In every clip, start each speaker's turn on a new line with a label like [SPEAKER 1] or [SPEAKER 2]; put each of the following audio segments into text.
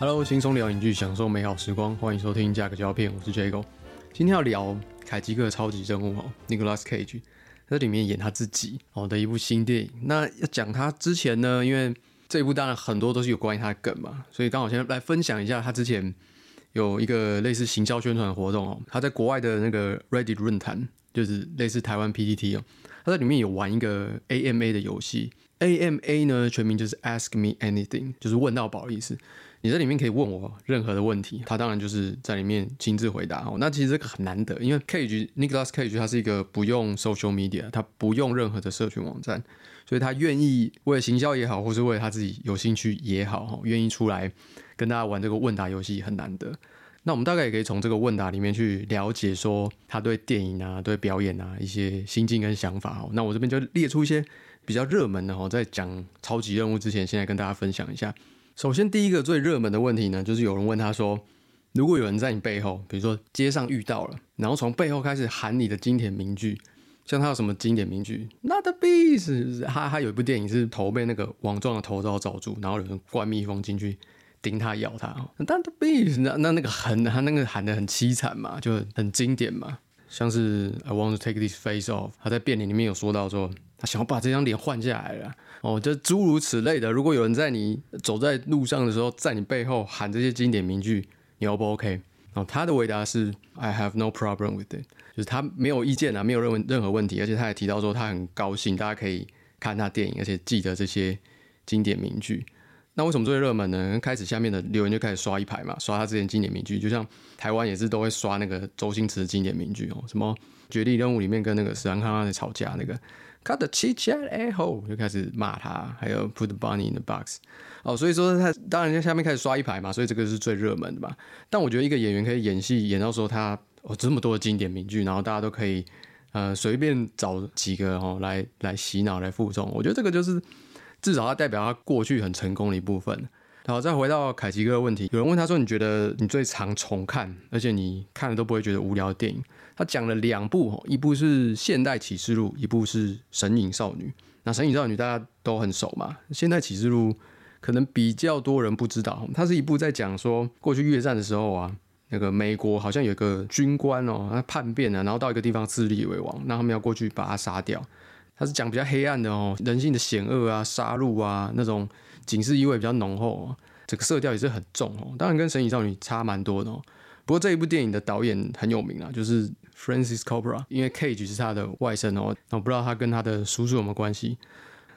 [SPEAKER 1] Hello，轻松聊影剧，享受美好时光，欢迎收听《价格胶片》，我是 Jago。今天要聊凯吉克的超级任务哦，Nicolas Cage 在里面演他自己哦的一部新电影。那要讲他之前呢，因为这一部当然很多都是有关于他的梗嘛，所以刚好先来分享一下他之前有一个类似行销宣传活动哦，他在国外的那个 Reddit 论坛，就是类似台湾 PTT 哦，他在里面有玩一个 AMA 的游戏。AMA 呢，全名就是 Ask Me Anything，就是问到宝的意思。你在里面可以问我任何的问题，他当然就是在里面亲自回答哦。那其实这个很难得，因为 Cage Nicholas Cage 他是一个不用 social media，他不用任何的社群网站，所以他愿意为了行销也好，或是为了他自己有兴趣也好，哈，愿意出来跟大家玩这个问答游戏很难得。那我们大概也可以从这个问答里面去了解说他对电影啊、对表演啊一些心境跟想法哦。那我这边就列出一些比较热门的哈，在讲超级任务之前，先来跟大家分享一下。首先，第一个最热门的问题呢，就是有人问他说：“如果有人在你背后，比如说街上遇到了，然后从背后开始喊你的经典名句，像他有什么经典名句？Not the beast！他他有一部电影是头被那个网状的头罩罩住，然后有人灌蜜蜂进去叮他咬他。Not the beast！那那那个喊他那个喊的很凄惨嘛，就很经典嘛。像是 I want to take this face off，他在变脸里面有说到说。他想要把这张脸换下来了哦，就诸如此类的。如果有人在你走在路上的时候，在你背后喊这些经典名句，你 O 不 OK？哦，他的回答是 I have no problem with it，就是他没有意见啊，没有任何任何问题。而且他也提到说，他很高兴大家可以看他电影，而且记得这些经典名句。那为什么最热门呢？开始下面的留言就开始刷一排嘛，刷他之前经典名句，就像台湾也是都会刷那个周星驰的经典名句哦，什么《绝地任务》里面跟那个史兰康在吵架那个。cut the chit chat a h o 就开始骂他，还有 put the bunny in the box 哦，所以说他当然在下面开始刷一排嘛，所以这个是最热门的嘛。但我觉得一个演员可以演戏演到说他哦这么多经典名句，然后大家都可以呃随便找几个哦来来洗脑来附中，我觉得这个就是至少他代表他过去很成功的一部分。好，再回到凯奇哥的问题，有人问他说：“你觉得你最常重看，而且你看了都不会觉得无聊的电影？”他讲了两部，一部是《现代启示录》，一部是《神隐少女》。那《神隐少女》大家都很熟嘛，《现代启示录》可能比较多人不知道，它是一部在讲说过去越战的时候啊，那个美国好像有个军官哦，他叛变了，然后到一个地方自立为王，那他们要过去把他杀掉。他是讲比较黑暗的哦，人性的险恶啊，杀戮啊，那种警示意味比较浓厚哦，这个色调也是很重哦。当然跟《神隐少女》差蛮多的哦。不过这一部电影的导演很有名啊，就是 Francis Coppola，因为 Cage 是他的外甥哦。那我不知道他跟他的叔叔有没有关系。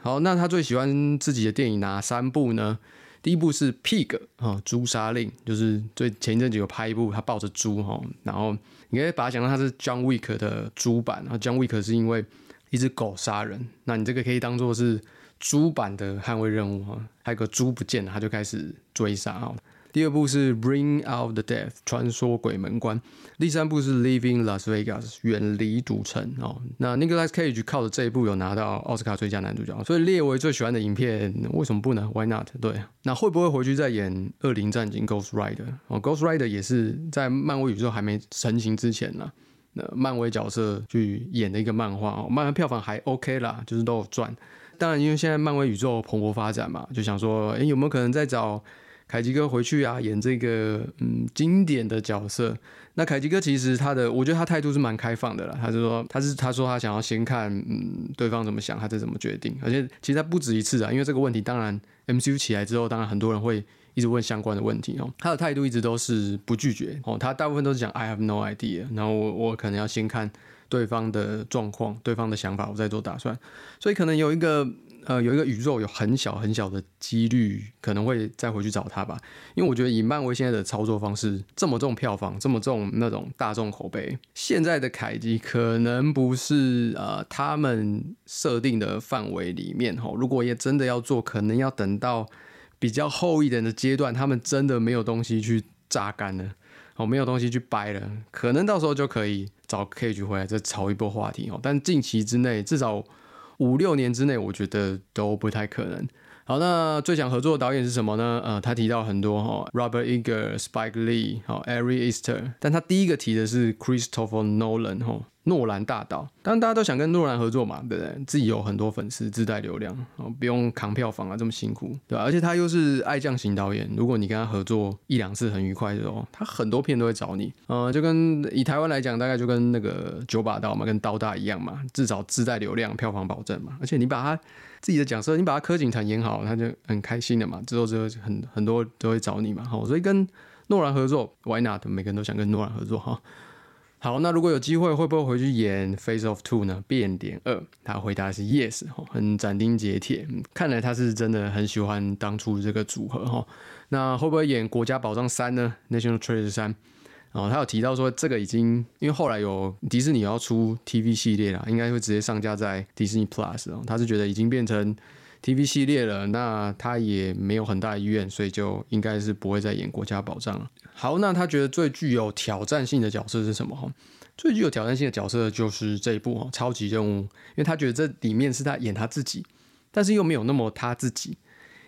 [SPEAKER 1] 好，那他最喜欢自己的电影哪三部呢？第一部是 Pig 啊，猪杀令，就是最前一阵子有拍一部他抱着猪哈，然后你可以把它想到他是 John Wick 的猪版，然后 John Wick 是因为。一只狗杀人，那你这个可以当做是猪版的捍卫任务哈。还有个猪不见了，他就开始追杀哈。第二部是 Bring Out the Death，穿梭鬼门关。第三部是 Leaving Las Vegas，远离赌城哦。那 Nicolas Cage 靠着这一部有拿到奥斯卡最佳男主角，所以列为最喜欢的影片，为什么不呢？Why not？对，那会不会回去再演《恶灵战警》Ghost Rider？哦，Ghost Rider 也是在漫威宇宙还没成型之前呢。那漫威角色去演的一个漫画哦，漫威票房还 OK 啦，就是都有赚。当然，因为现在漫威宇宙蓬勃发展嘛，就想说，哎，有没有可能再找凯吉哥回去啊，演这个嗯经典的角色？那凯吉哥其实他的，我觉得他态度是蛮开放的啦。他就说，他是他说他想要先看嗯对方怎么想，他再怎么决定。而且其实他不止一次啊，因为这个问题，当然 MCU 起来之后，当然很多人会。一直问相关的问题哦，他的态度一直都是不拒绝哦，他大部分都是讲 I have no idea，然后我我可能要先看对方的状况、对方的想法，我再做打算。所以可能有一个呃有一个宇宙有很小很小的几率可能会再回去找他吧，因为我觉得以漫威现在的操作方式，这么重票房，这么重那种大众口碑，现在的凯基可能不是呃他们设定的范围里面哈。如果也真的要做，可能要等到。比较厚一点的阶段，他们真的没有东西去榨干了，哦，没有东西去掰了，可能到时候就可以找 K 局回来再炒一波话题哦。但近期之内，至少五六年之内，我觉得都不太可能。好，那最想合作的导演是什么呢？呃，他提到很多哈，Robert Eggers、Spike Lee、好 Ari Aster，但他第一个提的是 Christopher Nolan 哈。诺兰大导，当然大家都想跟诺兰合作嘛，对不对？自己有很多粉丝，自带流量，哦，不用扛票房啊，这么辛苦，对吧？而且他又是爱将型导演，如果你跟他合作一两次很愉快的时候，他很多片都会找你，呃，就跟以台湾来讲，大概就跟那个九把刀嘛，跟刀大一样嘛，至少自带流量，票房保证嘛。而且你把他自己的角色，你把他柯景腾演好，他就很开心的嘛，之后之后很很多都会找你嘛，好，所以跟诺兰合作，Why not？每个人都想跟诺兰合作哈。好，那如果有机会，会不会回去演《Face of Two》呢？变点二，他回答是 Yes，很斩钉截铁。看来他是真的很喜欢当初这个组合哈。那会不会演《国家宝藏三》呢？《National Treasure 三》哦，他有提到说这个已经，因为后来有迪士尼要出 TV 系列了，应该会直接上架在迪士尼 Plus 哦。他是觉得已经变成 TV 系列了，那他也没有很大意愿，所以就应该是不会再演《国家宝藏》了。好，那他觉得最具有挑战性的角色是什么？最具有挑战性的角色就是这一部哈，超级任务，因为他觉得这里面是他演他自己，但是又没有那么他自己，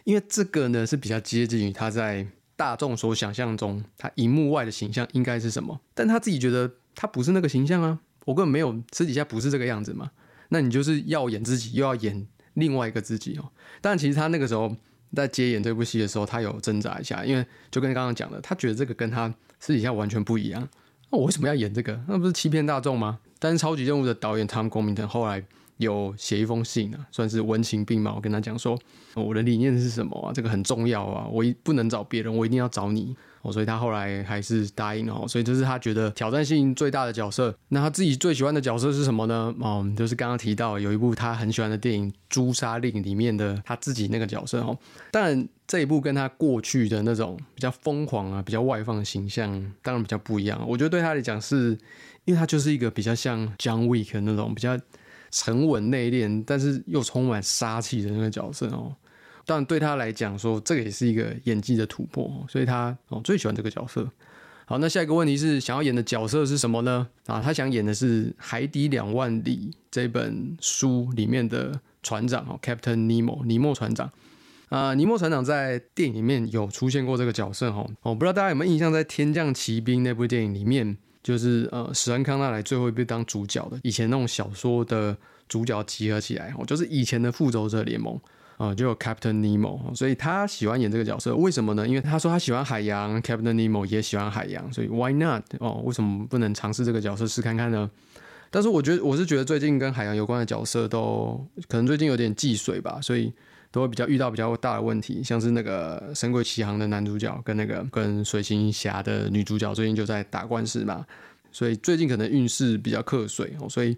[SPEAKER 1] 因为这个呢是比较接近于他在大众所想象中他荧幕外的形象应该是什么，但他自己觉得他不是那个形象啊，我根本没有私底下不是这个样子嘛，那你就是要演自己，又要演另外一个自己哦，但其实他那个时候。在接演这部戏的时候，他有挣扎一下，因为就跟刚刚讲的，他觉得这个跟他私底下完全不一样。那我为什么要演这个？那不是欺骗大众吗？但是《超级任务》的导演汤·公明腾后来有写一封信啊，算是文情并茂，跟他讲说，我的理念是什么啊？这个很重要啊，我一不能找别人，我一定要找你。哦，所以他后来还是答应了。所以这是他觉得挑战性最大的角色。那他自己最喜欢的角色是什么呢？哦，就是刚刚提到有一部他很喜欢的电影《诛杀令》里面的他自己那个角色。哦，当然这一部跟他过去的那种比较疯狂啊、比较外放的形象，当然比较不一样。我觉得对他来讲，是因为他就是一个比较像 John Wick 那种比较沉稳内敛，但是又充满杀气的那个角色。哦。但对他来讲，说这个也是一个演技的突破，所以他哦最喜欢这个角色。好，那下一个问题是，想要演的角色是什么呢？啊，他想演的是《海底两万里》这本书里面的船长哦，Captain Nemo，尼莫船长。啊，尼莫船长在电影里面有出现过这个角色哦。我不知道大家有没有印象，在《天降奇兵》那部电影里面，就是呃史安康纳来最后一部当主角的，以前那种小说的主角集合起来哦，就是以前的复仇者联盟。啊，就有 Captain Nemo，所以他喜欢演这个角色，为什么呢？因为他说他喜欢海洋，Captain Nemo 也喜欢海洋，所以 Why not？哦，为什么不能尝试这个角色试看看呢？但是我觉得，我是觉得最近跟海洋有关的角色都可能最近有点忌水吧，所以都会比较遇到比较大的问题，像是那个《神鬼奇航》的男主角跟那个跟水行侠的女主角最近就在打官司嘛，所以最近可能运势比较克水哦，所以。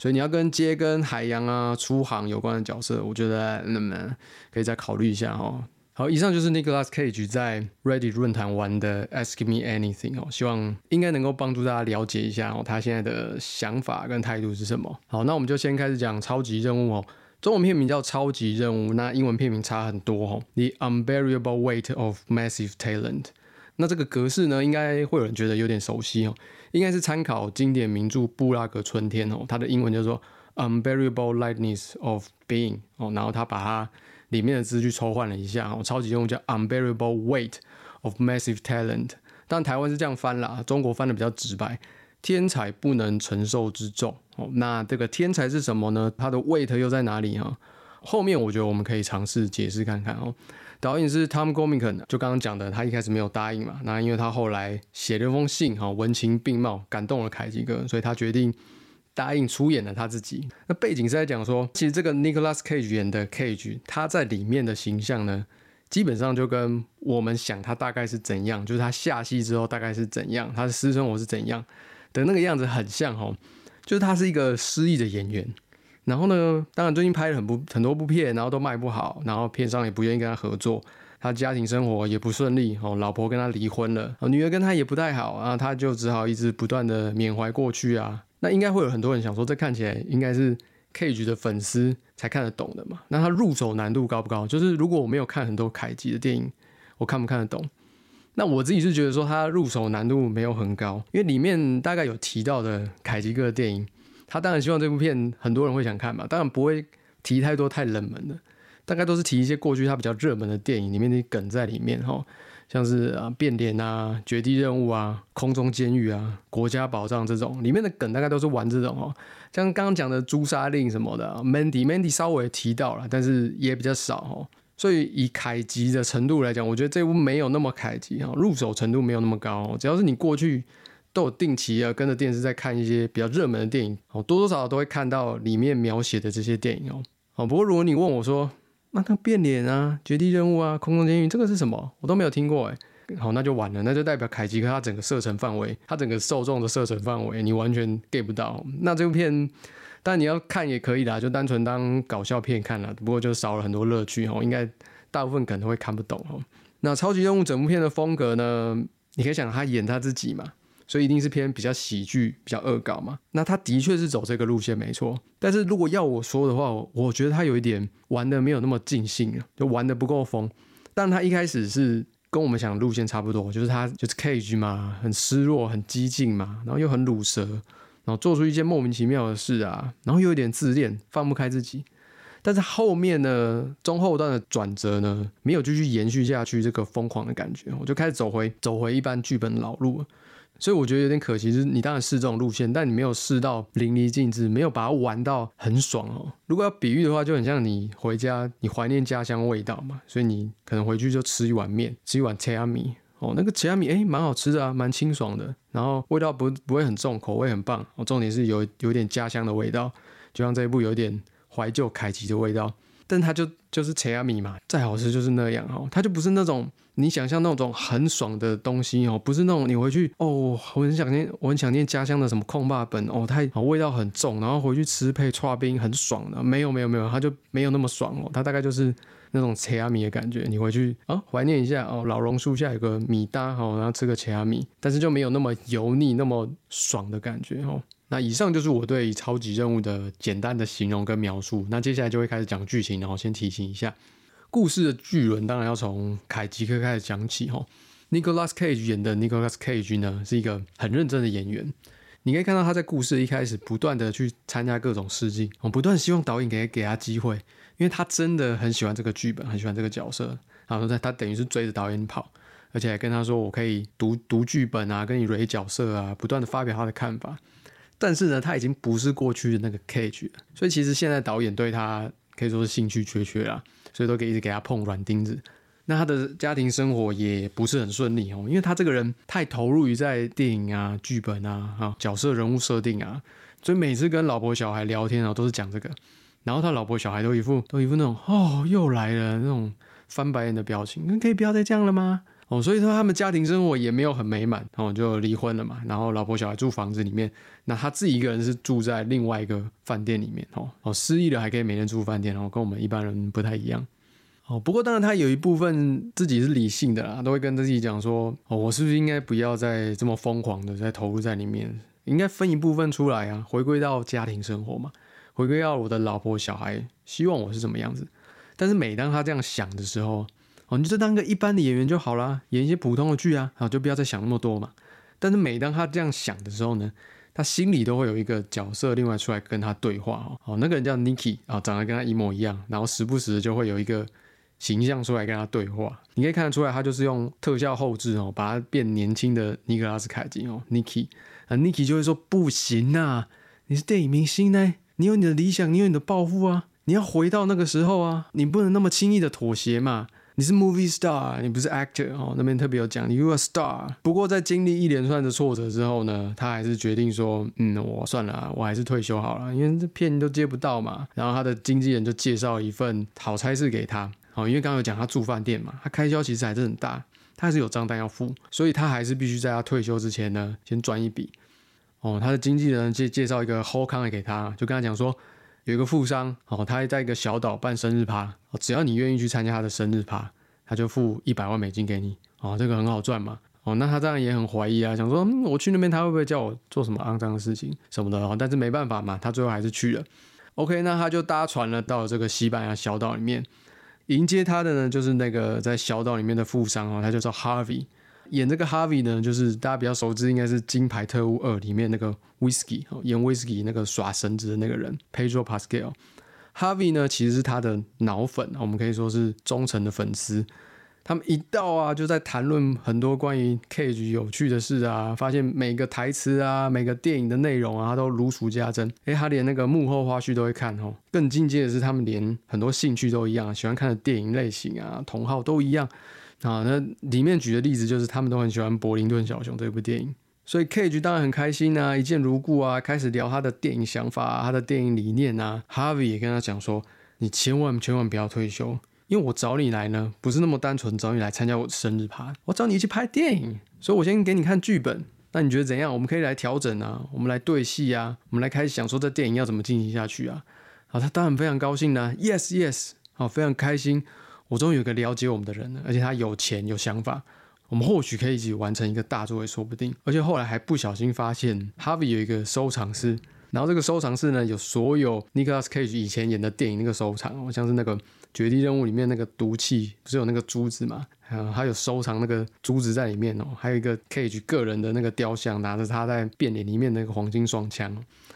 [SPEAKER 1] 所以你要跟街、跟海洋啊、出航有关的角色，我觉得那么可以再考虑一下哦。好，以上就是 Nicholas Cage 在 Reddit 论坛玩的 Ask Me Anything 哦，希望应该能够帮助大家了解一下哦，他现在的想法跟态度是什么。好，那我们就先开始讲超级任务哦。中文片名叫《超级任务》，那英文片名差很多哦。The Unbearable Weight of Massive Talent。那这个格式呢，应该会有人觉得有点熟悉哦。应该是参考经典名著《布拉格春天》哦，它的英文叫做 Unbearable Lightness of Being 哦，然后他把它里面的字句抽换了一下哦，超级用叫 Unbearable Weight of Massive Talent，但台湾是这样翻啦，中国翻的比较直白，天才不能承受之重哦。那这个天才是什么呢？他的 weight 又在哪里啊？后面我觉得我们可以尝试解释看看哦。导演是 Tom g o m i c n 就刚刚讲的，他一开始没有答应嘛，那因为他后来写了封信，哈，文情并茂，感动了凯吉哥，所以他决定答应出演了他自己。那背景是在讲说，其实这个 Nicholas Cage 演的 Cage，他在里面的形象呢，基本上就跟我们想他大概是怎样，就是他下戏之后大概是怎样，他的私生活是怎样的那个样子很像，哈，就是他是一个失忆的演员。然后呢？当然，最近拍了很不很多部片，然后都卖不好，然后片商也不愿意跟他合作，他家庭生活也不顺利哦，老婆跟他离婚了，女儿跟他也不太好啊，他就只好一直不断的缅怀过去啊。那应该会有很多人想说，这看起来应该是 Cage 的粉丝才看得懂的嘛？那他入手难度高不高？就是如果我没有看很多凯吉的电影，我看不看得懂？那我自己是觉得说，他入手难度没有很高，因为里面大概有提到的凯吉哥的电影。他当然希望这部片很多人会想看嘛，当然不会提太多太冷门的，大概都是提一些过去他比较热门的电影里面的梗在里面哈。像是啊变脸啊、绝地任务啊、空中监狱啊、国家宝藏这种里面的梗，大概都是玩这种哦。像刚刚讲的朱砂令什么的，Mandy，Mandy 稍微提到了，但是也比较少哦。所以以凯吉的程度来讲，我觉得这部没有那么凯吉哈，入手程度没有那么高。只要是你过去都有定期啊跟着电视在看一些比较热门的电影哦，多多少少都会看到里面描写的这些电影哦。哦，不过如果你问我说，那个变脸啊、绝地任务啊、空中监狱这个是什么，我都没有听过哎。好，那就完了，那就代表凯吉克他整个射程范围，他整个受众的射程范围，你完全 get 不到。那这部片，但你要看也可以啦，就单纯当搞笑片看了，不过就少了很多乐趣哦。应该大部分可能会看不懂哦。那超级任务整部片的风格呢？你可以想他演他自己嘛，所以一定是偏比较喜剧、比较恶搞嘛。那他的确是走这个路线没错。但是如果要我说的话，我觉得他有一点玩的没有那么尽兴啊，就玩的不够疯。但他一开始是。跟我们想的路线差不多，就是他就是 Cage 嘛，很失落，很激进嘛，然后又很鲁蛇，然后做出一些莫名其妙的事啊，然后又有点自恋，放不开自己。但是后面呢，中后段的转折呢，没有继续延续下去这个疯狂的感觉，我就开始走回走回一般剧本的老路。所以我觉得有点可惜，就是你当然试这种路线，但你没有试到淋漓尽致，没有把它玩到很爽哦。如果要比喻的话，就很像你回家，你怀念家乡味道嘛，所以你可能回去就吃一碗面，吃一碗切阿米哦，那个切阿米哎，蛮好吃的啊，蛮清爽的，然后味道不不会很重，口味很棒哦。重点是有有点家乡的味道，就像这一部有点怀旧凯奇的味道。但它就就是切阿米嘛，再好吃就是那样哦，它就不是那种你想象那种很爽的东西哦，不是那种你回去哦，我很想念，我很想念家乡的什么控霸本哦，它味道很重，然后回去吃配串冰很爽的，没有没有没有，它就没有那么爽哦，它大概就是那种切阿米的感觉，你回去啊怀念一下哦，老榕树下有个米搭哦，然后吃个切阿米，但是就没有那么油腻那么爽的感觉哦。那以上就是我对超级任务的简单的形容跟描述。那接下来就会开始讲剧情，然后先提醒一下，故事的巨轮当然要从凯吉克开始讲起哈。Nicolas Cage 演的 Nicolas Cage 呢是一个很认真的演员，你可以看到他在故事一开始不断的去参加各种试镜，我不断希望导演给给他机会，因为他真的很喜欢这个剧本，很喜欢这个角色。然后他他等于是追着导演跑，而且还跟他说我可以读读剧本啊，跟你蕊角色啊，不断的发表他的看法。但是呢，他已经不是过去的那个 Cage 了，所以其实现在导演对他可以说是兴趣缺缺啦，所以都可以一直给他碰软钉子。那他的家庭生活也不是很顺利哦，因为他这个人太投入于在电影啊、剧本啊、啊角色人物设定啊，所以每次跟老婆小孩聊天啊，都是讲这个，然后他老婆小孩都一副都一副那种哦又来了那种翻白眼的表情，可以不要再这样了吗？哦，所以说他们家庭生活也没有很美满，哦，就离婚了嘛。然后老婆小孩住房子里面，那他自己一个人是住在另外一个饭店里面，哦哦，失忆了还可以每天住饭店，哦，跟我们一般人不太一样。哦，不过当然他有一部分自己是理性的啦，都会跟自己讲说，哦，我是不是应该不要再这么疯狂的在投入在里面，应该分一部分出来啊，回归到家庭生活嘛，回归到我的老婆小孩，希望我是什么样子。但是每当他这样想的时候，哦，你就当个一般的演员就好啦，演一些普通的剧啊，好就不要再想那么多嘛。但是每当他这样想的时候呢，他心里都会有一个角色另外出来跟他对话哦。哦，那个人叫 Niki 啊，长得跟他一模一样，然后时不时就会有一个形象出来跟他对话。你可以看得出来，他就是用特效后置哦，把他变年轻的尼克拉斯凯奇哦，Niki 啊，Niki 就会说不行啊，你是电影明星呢，你有你的理想，你有你的抱负啊，你要回到那个时候啊，你不能那么轻易的妥协嘛。你是 movie star，你不是 actor 哦。那边特别有讲，you are star。不过在经历一连串的挫折之后呢，他还是决定说，嗯，我算了，我还是退休好了，因为这片都接不到嘛。然后他的经纪人就介绍一份好差事给他，哦，因为刚刚有讲他住饭店嘛，他开销其实还是很大，他还是有账单要付，所以他还是必须在他退休之前呢，先赚一笔。哦，他的经纪人介介绍一个 whole c o n 给他，就跟他讲说。有一个富商哦，他在一个小岛办生日趴哦，只要你愿意去参加他的生日趴，他就付一百万美金给你哦，这个很好赚嘛哦，那他当然也很怀疑啊，想说我去那边他会不会叫我做什么肮脏的事情什么的哦，但是没办法嘛，他最后还是去了。OK，那他就搭船了到这个西班牙小岛里面，迎接他的呢就是那个在小岛里面的富商哦，他就叫 Harvey。演这个 Harvey 呢，就是大家比较熟知，应该是《金牌特务二》里面那个 Whiskey，演 Whiskey 那个耍绳子的那个人 Pedro Pascal。Harvey 呢，其实是他的脑粉，我们可以说是忠诚的粉丝。他们一到啊，就在谈论很多关于 Cage 有趣的事啊，发现每个台词啊，每个电影的内容啊，他都如数家珍。诶，他连那个幕后花絮都会看哦。更进阶的是，他们连很多兴趣都一样，喜欢看的电影类型啊，同号都一样啊。那里面举的例子就是，他们都很喜欢《柏林顿小熊》这部电影，所以 Cage 当然很开心啊，一见如故啊，开始聊他的电影想法、啊他的电影理念啊。Harvey 也跟他讲说：“你千万千万不要退休，因为我找你来呢，不是那么单纯找你来参加我的生日趴，我找你一起拍电影，所以我先给你看剧本。”那你觉得怎样？我们可以来调整啊，我们来对戏啊，我们来开始想说这电影要怎么进行下去啊。好，他当然非常高兴呢，Yes Yes，好，非常开心，我终于有个了解我们的人了，而且他有钱有想法，我们或许可以一起完成一个大作也说不定。而且后来还不小心发现，Harvey 有一个收藏室，然后这个收藏室呢有所有 Nicolas Cage 以前演的电影那个收藏，像是那个。绝地任务里面那个毒气不是有那个珠子嘛？嗯，还有收藏那个珠子在里面哦。还有一个 Cage 个人的那个雕像，拿着他在变脸里面那个黄金双枪，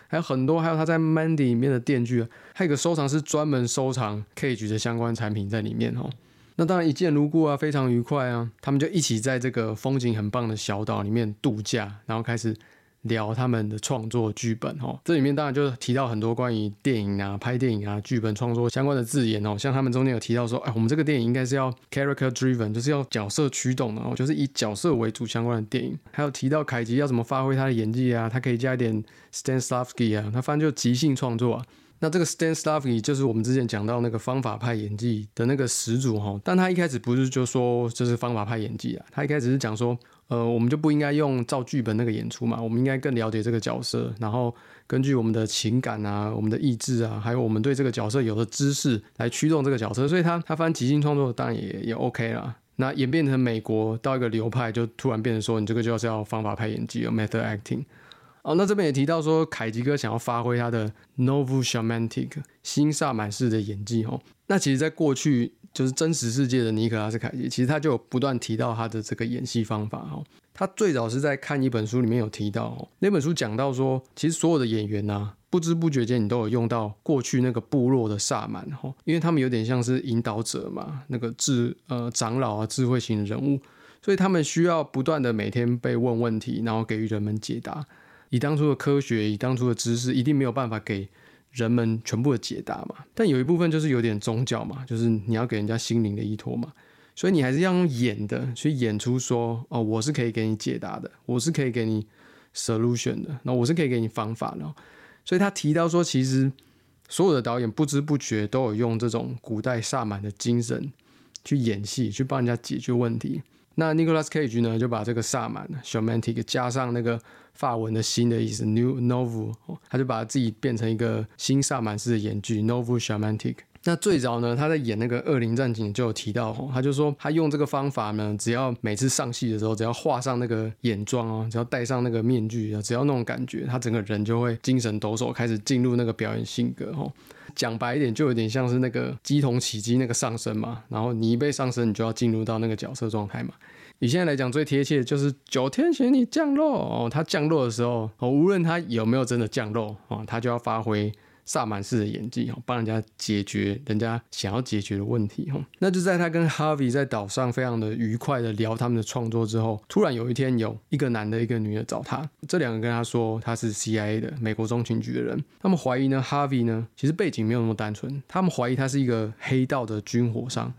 [SPEAKER 1] 还有很多，还有他在 Mandy 里面的电锯，还有个收藏是专门收藏 Cage 的相关产品在里面哦。那当然一见如故啊，非常愉快啊。他们就一起在这个风景很棒的小岛里面度假，然后开始。聊他们的创作剧本哦，这里面当然就提到很多关于电影啊、拍电影啊、剧本创作相关的字眼哦。像他们中间有提到说，哎，我们这个电影应该是要 character driven，就是要角色驱动的哦，就是以角色为主相关的电影。还有提到凯吉要怎么发挥他的演技啊，他可以加一点 Stanislavski 啊，他反正就即兴创作啊。那这个 Stanislavski 就是我们之前讲到那个方法派演技的那个始祖哈，但他一开始不是就说这是方法派演技啊，他一开始是讲说。呃，我们就不应该用照剧本那个演出嘛，我们应该更了解这个角色，然后根据我们的情感啊、我们的意志啊，还有我们对这个角色有的知识来驱动这个角色。所以他他翻即兴创作当然也也 OK 啦。那演变成美国到一个流派，就突然变成说你这个就是要方法派演技，有 method acting。哦，那这边也提到说凯吉哥想要发挥他的 novel shamantic 新萨满式的演技哦。那其实，在过去。就是真实世界的尼可拉斯凯奇，其实他就有不断提到他的这个演戏方法哦。他最早是在看一本书里面有提到，那本书讲到说，其实所有的演员呐，不知不觉间你都有用到过去那个部落的萨满哈，因为他们有点像是引导者嘛，那个智呃长老啊，智慧型的人物，所以他们需要不断的每天被问问题，然后给予人们解答。以当初的科学，以当初的知识，一定没有办法给。人们全部的解答嘛，但有一部分就是有点宗教嘛，就是你要给人家心灵的依托嘛，所以你还是要用演的去演出说，哦，我是可以给你解答的，我是可以给你 solution 的，那我是可以给你方法的。所以他提到说，其实所有的导演不知不觉都有用这种古代萨满的精神去演戏，去帮人家解决问题。那 Nicolas Cage 呢，就把这个萨满 （Shamantic） 加上那个法文的新的意思 （New Novel），他就把自己变成一个新萨满式的演剧 （Novel Shamantic）。那最早呢，他在演那个《恶灵战警》就有提到，他就说他用这个方法呢，只要每次上戏的时候，只要画上那个眼妆哦，只要戴上那个面具，只要那种感觉，他整个人就会精神抖擞，开始进入那个表演性格哦。讲白一点，就有点像是那个鸡同起鸡那个上升嘛。然后你一被上升，你就要进入到那个角色状态嘛。以现在来讲，最贴切的就是九天玄女降落哦。它降落的时候，哦，无论它有没有真的降落啊，它就要发挥。萨满式的演技哈，帮人家解决人家想要解决的问题哈。那就在他跟 Harvey 在岛上非常的愉快的聊他们的创作之后，突然有一天有一个男的，一个女的找他，这两个跟他说他是 CIA 的美国中情局的人，他们怀疑呢 Harvey 呢其实背景没有那么单纯，他们怀疑他是一个黑道的军火商。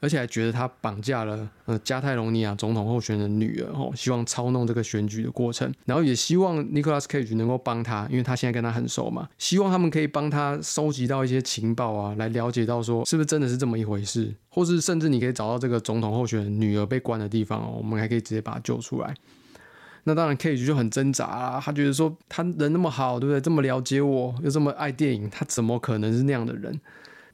[SPEAKER 1] 而且还觉得他绑架了呃加泰隆尼亚总统候选人女儿哦，希望操弄这个选举的过程，然后也希望 Nicolas Cage 能够帮他，因为他现在跟他很熟嘛，希望他们可以帮他收集到一些情报啊，来了解到说是不是真的是这么一回事，或是甚至你可以找到这个总统候选人女儿被关的地方哦，我们还可以直接把他救出来。那当然 Cage 就很挣扎啊，他觉得说他人那么好，对不对？这么了解我，又这么爱电影，他怎么可能是那样的人？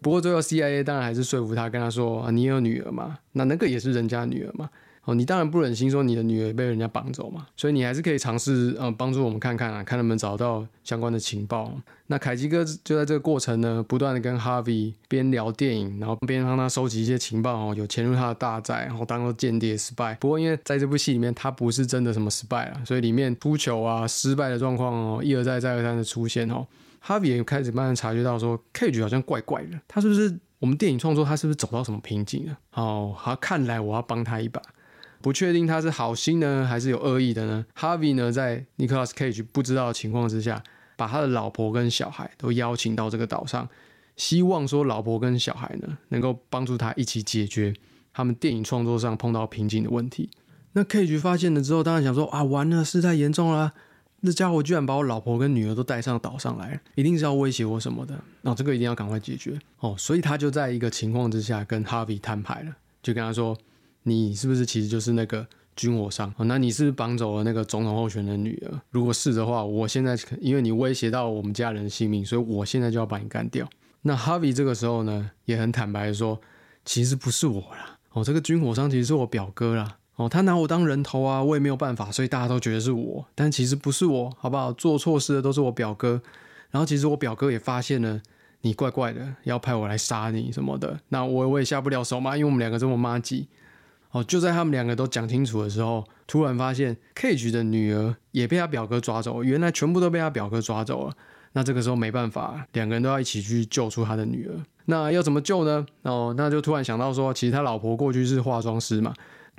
[SPEAKER 1] 不过最后 CIA 当然还是说服他，跟他说啊，你有女儿嘛？那那个也是人家女儿嘛？哦，你当然不忍心说你的女儿被人家绑走嘛，所以你还是可以尝试嗯帮助我们看看啊，看能不能找到相关的情报。那凯基哥就在这个过程呢，不断的跟 Harvey 边聊电影，然后边帮他收集一些情报哦，有潜入他的大寨，然后当做间谍失败。不过因为在这部戏里面他不是真的什么失败了，所以里面出球啊失败的状况哦一而再再而三的出现哦。哈比也开始慢慢察觉到，说 Cage 好像怪怪的，他是不是我们电影创作他是不是走到什么瓶颈了？哦，好，看来我要帮他一把。不确定他是好心呢，还是有恶意的呢？Harvey 呢，在 Nicholas Cage 不知道的情况之下，把他的老婆跟小孩都邀请到这个岛上，希望说老婆跟小孩呢，能够帮助他一起解决他们电影创作上碰到瓶颈的问题。那 Cage 发现了之后，当然想说啊，完了，事态严重了，这家伙居然把我老婆跟女儿都带上岛上来，一定是要威胁我什么的。那这个一定要赶快解决哦。所以他就在一个情况之下跟 Harvey 摊牌了，就跟他说。你是不是其实就是那个军火商？哦那你是不是绑走了那个总统候选人女儿？如果是的话，我现在因为你威胁到我们家人的性命，所以我现在就要把你干掉。那 Harvey 这个时候呢，也很坦白说，其实不是我啦，哦，这个军火商其实是我表哥啦，哦，他拿我当人头啊，我也没有办法，所以大家都觉得是我，但其实不是我，好不好？做错事的都是我表哥。然后其实我表哥也发现了你怪怪的，要派我来杀你什么的，那我我也下不了手嘛，因为我们两个这么妈鸡。哦，就在他们两个都讲清楚的时候，突然发现 Cage 的女儿也被他表哥抓走，原来全部都被他表哥抓走了。那这个时候没办法，两个人都要一起去救出他的女儿。那要怎么救呢？哦，那就突然想到说，其实他老婆过去是化妆师嘛。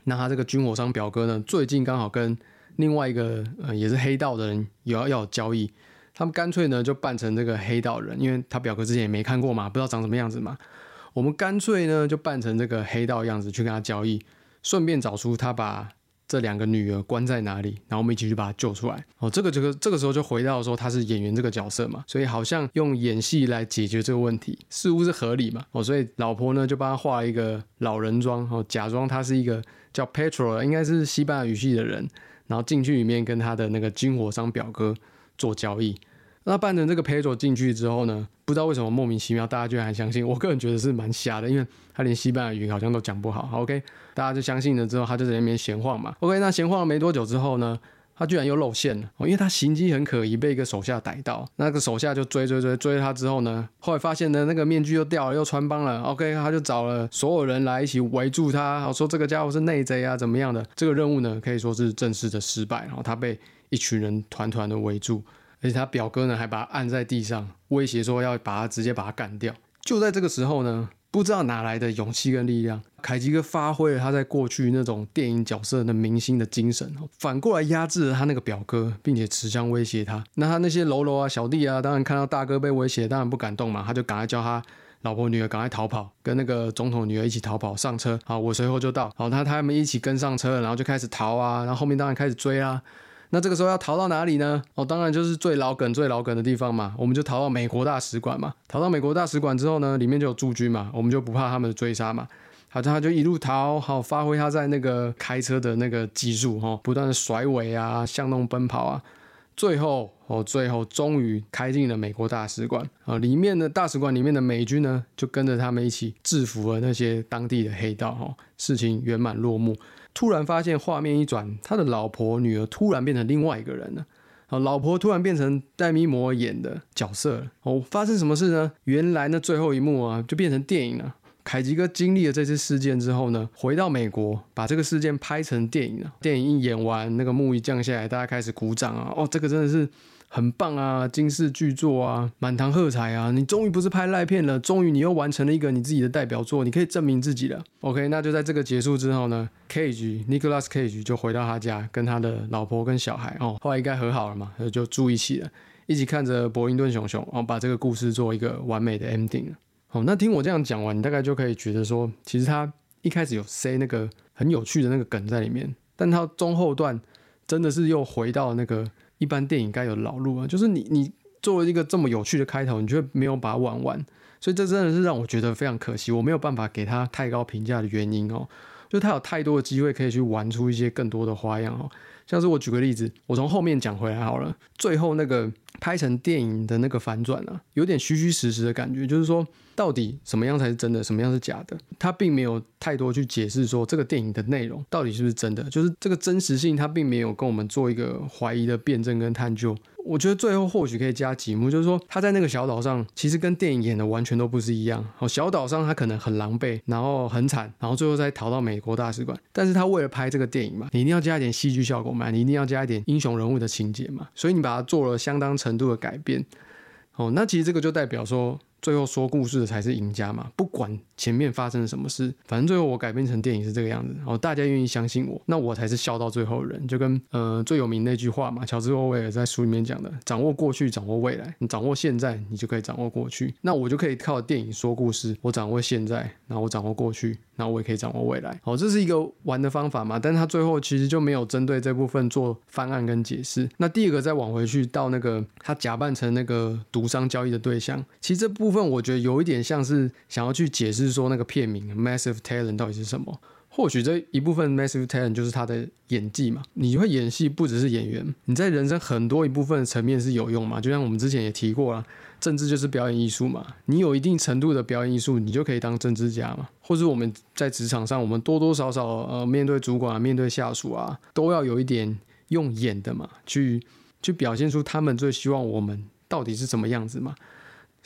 [SPEAKER 1] 那他这个军火商表哥呢，最近刚好跟另外一个呃也是黑道的人有要要交易，他们干脆呢就扮成这个黑道人，因为他表哥之前也没看过嘛，不知道长什么样子嘛。我们干脆呢就扮成这个黑道样子去跟他交易。顺便找出他把这两个女儿关在哪里，然后我们一起去把他救出来。哦，这个这个这个时候就回到说他是演员这个角色嘛，所以好像用演戏来解决这个问题，似乎是合理嘛。哦，所以老婆呢就帮他化一个老人妆，哦，假装他是一个叫 Petro，应该是西班牙语系的人，然后进去里面跟他的那个军火商表哥做交易。那扮成这个 Pedro 进去之后呢，不知道为什么莫名其妙，大家居然还相信。我个人觉得是蛮瞎的，因为他连西班牙语好像都讲不好。OK，大家就相信了之后，他就在那边闲晃嘛。OK，那闲晃了没多久之后呢，他居然又露馅了。因为他行迹很可疑，被一个手下逮到。那个手下就追追追追他之后呢，后来发现呢，那个面具又掉了，又穿帮了。OK，他就找了所有人来一起围住他，说这个家伙是内贼啊，怎么样的？这个任务呢，可以说是正式的失败。然后他被一群人团团的围住。而且他表哥呢，还把他按在地上，威胁说要把他直接把他干掉。就在这个时候呢，不知道哪来的勇气跟力量，凯吉哥发挥了他在过去那种电影角色的明星的精神，反过来压制了他那个表哥，并且持枪威胁他。那他那些喽啰啊、小弟啊，当然看到大哥被威胁，当然不敢动嘛，他就赶快叫他老婆女儿赶快逃跑，跟那个总统女儿一起逃跑上车。好，我随后就到。好，他他们一起跟上车，然后就开始逃啊，然后后面当然开始追啊。那这个时候要逃到哪里呢？哦，当然就是最老梗、最老梗的地方嘛。我们就逃到美国大使馆嘛。逃到美国大使馆之后呢，里面就有驻军嘛，我们就不怕他们的追杀嘛。好，他就一路逃，好发挥他在那个开车的那个技术哈，不断的甩尾啊，向东奔跑啊。最后哦，最后终于开进了美国大使馆啊。里面的大使馆里面的美军呢，就跟着他们一起制服了那些当地的黑道哈。事情圆满落幕。突然发现画面一转，他的老婆女儿突然变成另外一个人了。老婆突然变成戴咪摩演的角色了。哦，发生什么事呢？原来呢，最后一幕啊，就变成电影了。凯吉哥经历了这次事件之后呢，回到美国，把这个事件拍成电影了。电影一演完，那个幕一降下来，大家开始鼓掌啊！哦，这个真的是。很棒啊，惊世巨作啊，满堂喝彩啊！你终于不是拍烂片了，终于你又完成了一个你自己的代表作，你可以证明自己了。OK，那就在这个结束之后呢，Cage Nicholas Cage 就回到他家，跟他的老婆跟小孩哦，后来应该和好了嘛，就住一起了，一起看着伯林顿熊熊哦，把这个故事做一个完美的 ending 好，那听我这样讲完，你大概就可以觉得说，其实他一开始有塞那个很有趣的那个梗在里面，但他中后段真的是又回到那个。一般电影该有的老路啊，就是你你作为一个这么有趣的开头，你却没有把它玩完，所以这真的是让我觉得非常可惜，我没有办法给他太高评价的原因哦。就他有太多的机会可以去玩出一些更多的花样哦，像是我举个例子，我从后面讲回来好了，最后那个拍成电影的那个反转啊，有点虚虚实实的感觉，就是说。到底什么样才是真的，什么样是假的？他并没有太多去解释说这个电影的内容到底是不是真的，就是这个真实性，他并没有跟我们做一个怀疑的辩证跟探究。我觉得最后或许可以加几幕，就是说他在那个小岛上，其实跟电影演的完全都不是一样。好，小岛上他可能很狼狈，然后很惨，然后最后再逃到美国大使馆。但是他为了拍这个电影嘛，你一定要加一点戏剧效果嘛，你一定要加一点英雄人物的情节嘛，所以你把它做了相当程度的改变。哦，那其实这个就代表说。最后说故事的才是赢家嘛？不管前面发生了什么事，反正最后我改编成电影是这个样子，然后大家愿意相信我，那我才是笑到最后的人。就跟呃最有名那句话嘛，乔治欧威尔在书里面讲的：掌握过去，掌握未来。你掌握现在，你就可以掌握过去。那我就可以靠电影说故事，我掌握现在，然后我掌握过去，然后我也可以掌握未来。哦，这是一个玩的方法嘛？但是他最后其实就没有针对这部分做翻案跟解释。那第二个再往回去到那个他假扮成那个毒商交易的对象，其实这部部分我觉得有一点像是想要去解释说那个片名 Massive Talent 到底是什么。或许这一部分 Massive Talent 就是他的演技嘛。你会演戏不只是演员，你在人生很多一部分层面是有用嘛。就像我们之前也提过了，政治就是表演艺术嘛。你有一定程度的表演艺术，你就可以当政治家嘛。或者我们在职场上，我们多多少少呃面对主管、面对下属啊，都要有一点用演的嘛，去去表现出他们最希望我们到底是什么样子嘛。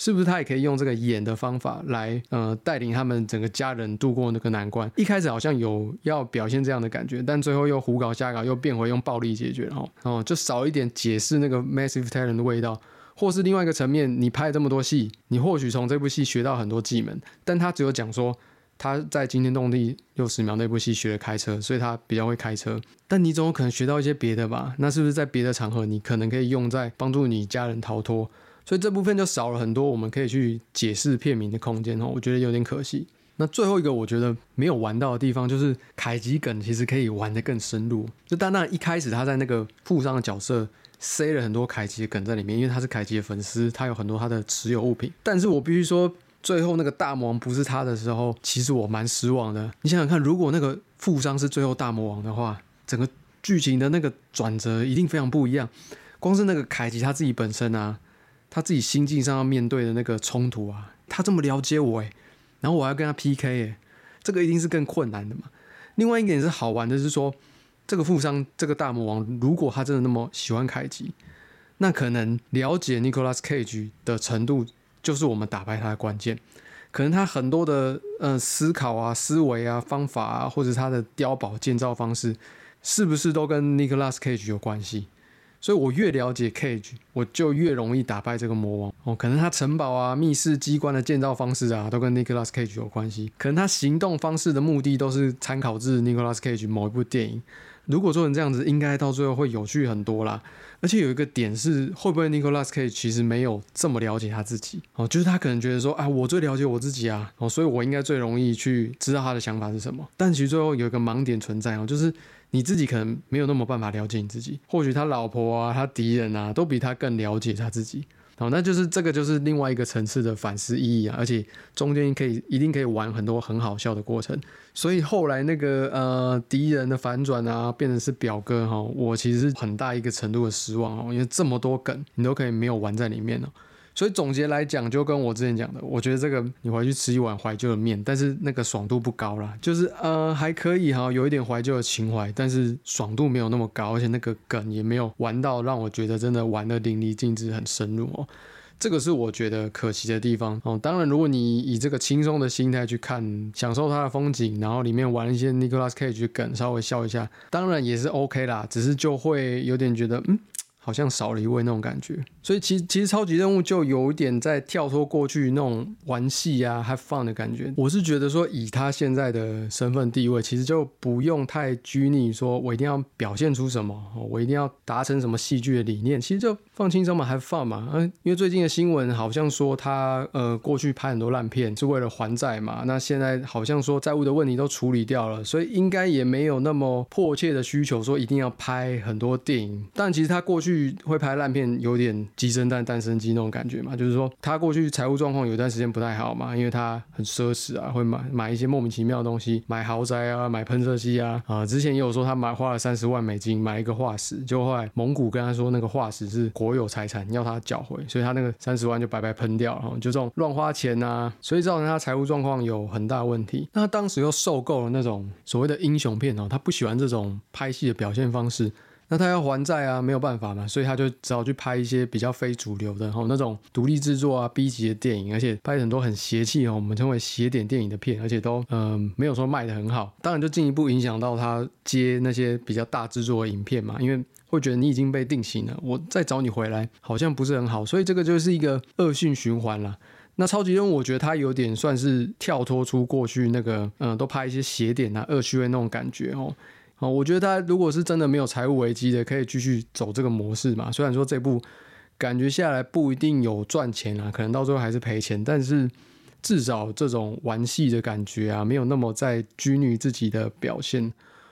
[SPEAKER 1] 是不是他也可以用这个演的方法来，呃，带领他们整个家人度过那个难关？一开始好像有要表现这样的感觉，但最后又胡搞瞎搞，又变回用暴力解决，然后，哦，就少一点解释那个 massive talent 的味道，或是另外一个层面，你拍这么多戏，你或许从这部戏学到很多技能，但他只有讲说他在惊天动地六十秒那部戏学了开车，所以他比较会开车，但你总有可能学到一些别的吧？那是不是在别的场合，你可能可以用在帮助你家人逃脱？所以这部分就少了很多我们可以去解释片名的空间哦，我觉得有点可惜。那最后一个我觉得没有玩到的地方，就是凯吉梗其实可以玩得更深入。就单单一开始他在那个富商的角色塞了很多凯吉的梗在里面，因为他是凯吉的粉丝，他有很多他的持有物品。但是我必须说，最后那个大魔王不是他的时候，其实我蛮失望的。你想想看，如果那个富商是最后大魔王的话，整个剧情的那个转折一定非常不一样。光是那个凯吉他自己本身啊。他自己心境上要面对的那个冲突啊，他这么了解我诶，然后我要跟他 PK 诶，这个一定是更困难的嘛。另外一点是好玩的是说，这个富商这个大魔王，如果他真的那么喜欢凯吉，那可能了解 Nicolas Cage 的程度就是我们打败他的关键。可能他很多的呃思考啊、思维啊、方法啊，或者他的碉堡建造方式，是不是都跟 Nicolas Cage 有关系？所以我越了解 Cage，我就越容易打败这个魔王哦。可能他城堡啊、密室机关的建造方式啊，都跟 Nicolas Cage 有关系。可能他行动方式的目的都是参考自 Nicolas Cage 某一部电影。如果做成这样子，应该到最后会有趣很多啦。而且有一个点是，会不会 Nicolas Cage 其实没有这么了解他自己哦？就是他可能觉得说，啊，我最了解我自己啊，哦，所以我应该最容易去知道他的想法是什么。但其实最后有一个盲点存在哦，就是。你自己可能没有那么办法了解你自己，或许他老婆啊、他敌人啊，都比他更了解他自己。好，那就是这个就是另外一个层次的反思意义啊，而且中间可以一定可以玩很多很好笑的过程。所以后来那个呃敌人的反转啊，变成是表哥哈，我其实很大一个程度的失望哦，因为这么多梗你都可以没有玩在里面哦。所以总结来讲，就跟我之前讲的，我觉得这个你回去吃一碗怀旧的面，但是那个爽度不高啦，就是呃还可以哈，有一点怀旧的情怀，但是爽度没有那么高，而且那个梗也没有玩到让我觉得真的玩的淋漓尽致、很深入哦。这个是我觉得可惜的地方哦。当然，如果你以这个轻松的心态去看，享受它的风景，然后里面玩一些 Nicolas Cage 梗，稍微笑一下，当然也是 OK 啦。只是就会有点觉得嗯。好像少了一位那种感觉，所以其实其实超级任务就有一点在跳脱过去那种玩戏啊、have fun 的感觉。我是觉得说，以他现在的身份地位，其实就不用太拘泥，说我一定要表现出什么，我一定要达成什么戏剧的理念。其实就放轻松嘛，have fun 嘛。嗯，因为最近的新闻好像说他呃过去拍很多烂片是为了还债嘛，那现在好像说债务的问题都处理掉了，所以应该也没有那么迫切的需求说一定要拍很多电影。但其实他过去。去会拍烂片，有点鸡生蛋，蛋生鸡那种感觉嘛。就是说，他过去财务状况有段时间不太好嘛，因为他很奢侈啊，会买买一些莫名其妙的东西，买豪宅啊，买喷射机啊。啊，之前也有说他买花了三十万美金买一个化石，就后来蒙古跟他说那个化石是国有财产，要他缴回，所以他那个三十万就白白喷掉了。就这种乱花钱啊，所以造成他财务状况有很大问题。那他当时又受够了那种所谓的英雄片哦，他不喜欢这种拍戏的表现方式。那他要还债啊，没有办法嘛，所以他就只好去拍一些比较非主流的，吼那种独立制作啊、B 级的电影，而且拍很多很邪气哦，我们称为邪点电影的片，而且都嗯没有说卖的很好，当然就进一步影响到他接那些比较大制作的影片嘛，因为会觉得你已经被定型了，我再找你回来好像不是很好，所以这个就是一个恶性循环了。那超级任务，我觉得他有点算是跳脱出过去那个，嗯，都拍一些邪点啊、恶趣味那种感觉哦。哦，我觉得他如果是真的没有财务危机的，可以继续走这个模式嘛。虽然说这部感觉下来不一定有赚钱啊，可能到最后还是赔钱，但是至少这种玩戏的感觉啊，没有那么在拘泥自己的表现，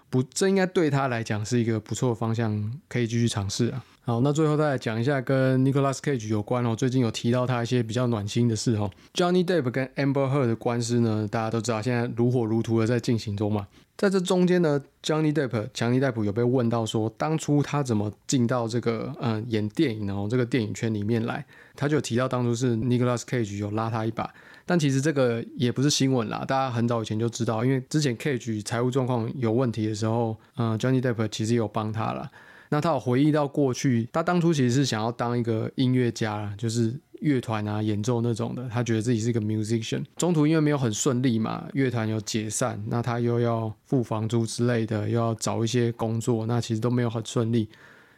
[SPEAKER 1] 不，这应该对他来讲是一个不错的方向，可以继续尝试啊。好，那最后再来讲一下跟 Nicolas Cage 有关哦。最近有提到他一些比较暖心的事哦。Johnny Depp 跟 Amber Heard 的官司呢，大家都知道，现在如火如荼的在进行中嘛。在这中间呢，Johnny Depp 强尼戴普有被问到说，当初他怎么进到这个嗯演电影然后这个电影圈里面来？他就提到当初是 Nicolas Cage 有拉他一把，但其实这个也不是新闻啦，大家很早以前就知道，因为之前 Cage 财务状况有问题的时候，嗯，Johnny Depp 其实有帮他了。那他有回忆到过去，他当初其实是想要当一个音乐家，就是乐团啊演奏那种的。他觉得自己是一个 musician，中途因为没有很顺利嘛，乐团有解散，那他又要付房租之类的，又要找一些工作，那其实都没有很顺利。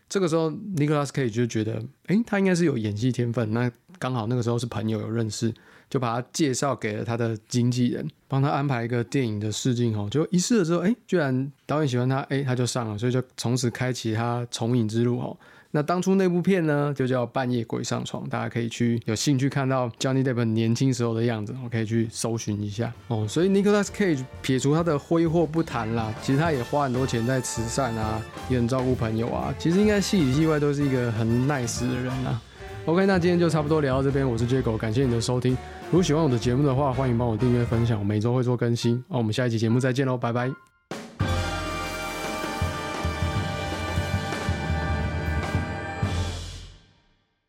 [SPEAKER 1] 这个时候 Nicholas Cage 就觉得，哎，他应该是有演戏天分。那刚好那个时候是朋友有认识。就把他介绍给了他的经纪人，帮他安排一个电影的试镜哦。就一试了之后，哎，居然导演喜欢他，哎，他就上了，所以就从此开启他重影之路哦。那当初那部片呢，就叫《半夜鬼上床》，大家可以去有兴趣看到 Johnny Depp 年轻时候的样子，我可以去搜寻一下哦。所以 Nicolas Cage 撇除他的挥霍不谈啦，其实他也花很多钱在慈善啊，也很照顾朋友啊。其实应该戏里戏外都是一个很 nice 的人啊。OK，那今天就差不多聊到这边，我是 j a g o 感谢你的收听。如果喜欢我的节目的话，欢迎帮我订阅分享，我每周会做更新。那我们下一期节目再见喽，拜拜。